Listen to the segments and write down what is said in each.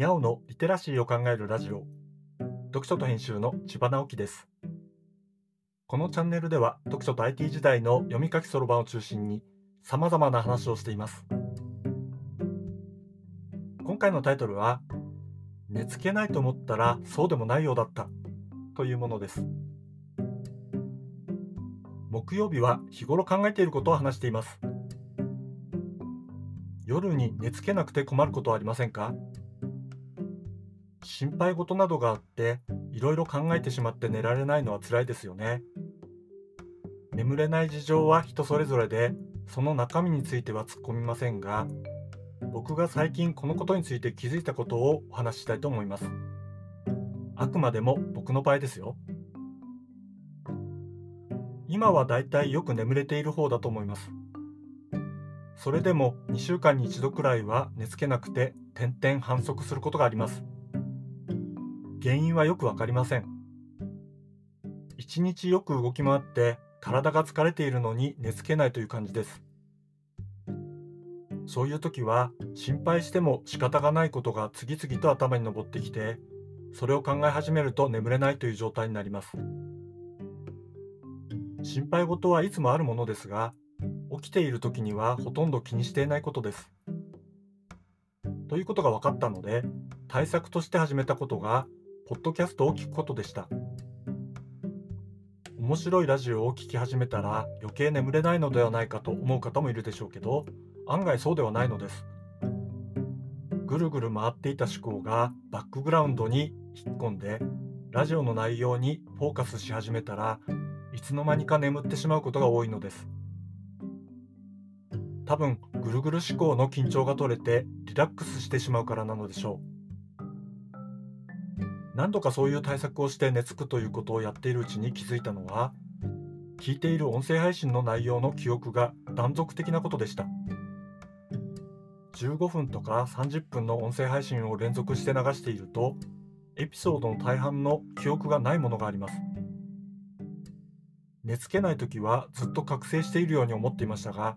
にゃおのリテラシーを考えるラジオ。読書と編集の千葉直樹です。このチャンネルでは読書と IT 時代の読み書きそろばんを中心にさまざまな話をしています。今回のタイトルは寝つけないと思ったらそうでもないようだったというものです。木曜日は日頃考えていることを話しています。夜に寝つけなくて困ることはありませんか？心配事などがあっていろいろ考えてしまって寝られないのは辛いですよね。眠れない事情は人それぞれでその中身については突っ込みませんが僕が最近このことについて気づいたことをお話ししたいと思います。あくまでも僕の場合ですよ。今はだいたいよく眠れている方だと思います。それでも2週間に1度くらいは寝つけなくて点々反則することがあります。原因はよくわかりません。1日よく動き回って体が疲れているのに寝つけないという感じです。そういう時は心配しても仕方がないことが次々と頭に上ってきてそれを考え始めると眠れないという状態になります。心配事はいつもあるものですが起きている時にはほとんど気にしていないことです。ということが分かったので対策として始めたことがポッドキャストを聞くことでした。面白いラジオを聴き始めたら余計眠れないのではないかと思う方もいるでしょうけど案外そうではないのです。ぐるぐる回っていた思考がバックグラウンドに引っ込んでラジオの内容にフォーカスし始めたらいつの間にか眠ってしまうことが多いのです。多分ぐるぐる思考の緊張が取れてリラックスしてしまうからなのでしょう何度かそういう対策をして寝つくということをやっているうちに気づいたのは聞いている音声配信の内容の記憶が断続的なことでした。15分とか30分の音声配信を連続して流しているとエピソードの大半の記憶がないものがあります。寝つけない時はずっと覚醒しているように思っていましたが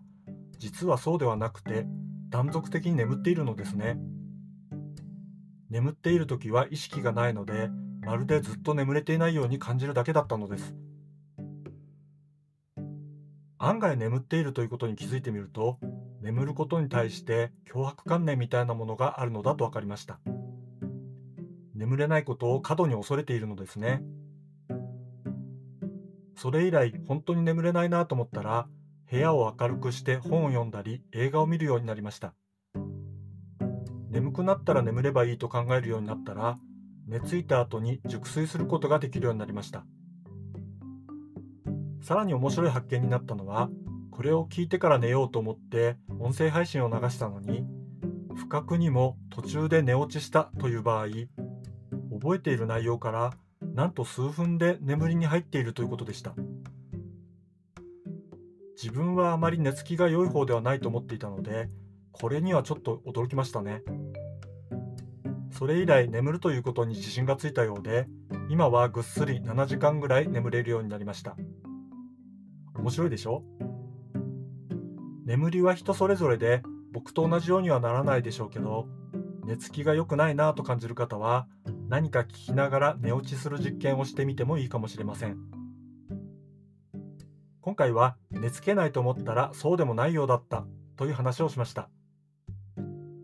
実はそうではなくて断続的に眠っているのですね。眠っている時は意識がないのでまるでずっと眠れていないように感じるだけだったのです。案外眠っているということに気づいてみると眠ることに対して脅迫観念みたいなものがあるのだと分かりました。眠れないことを過度に恐れているのですね。それ以来本当に眠れないなと思ったら部屋を明るくして本を読んだり映画を見るようになりました。眠くなったら眠ればいいと考えるようになったら寝ついた後に熟睡することができるようになりましたさらに面白い発見になったのはこれを聞いてから寝ようと思って音声配信を流したのに不覚にも途中で寝落ちしたという場合覚えている内容からなんと数分で眠りに入っているということでした。自分はあまり寝つきが良い方ではないと思っていたのでこれにはちょっと驚きましたね。それ以来眠るということに自信がついたようで今はぐっすり7時間ぐらい眠れるようになりました。面白いでしょ？眠りは人それぞれで僕と同じようにはならないでしょうけど寝つきが良くないなと感じる方は何か聞きながら寝落ちする実験をしてみてもいいかもしれません。今回は寝つけないと思ったらそうでもないようだったという話をしました。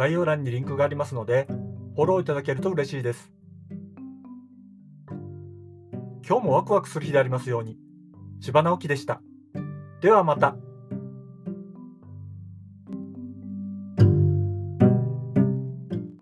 概要欄にリンクがありますので、フォローいただけると嬉しいです。今日もワクワクする日でありますように。千葉直樹でした。ではまた。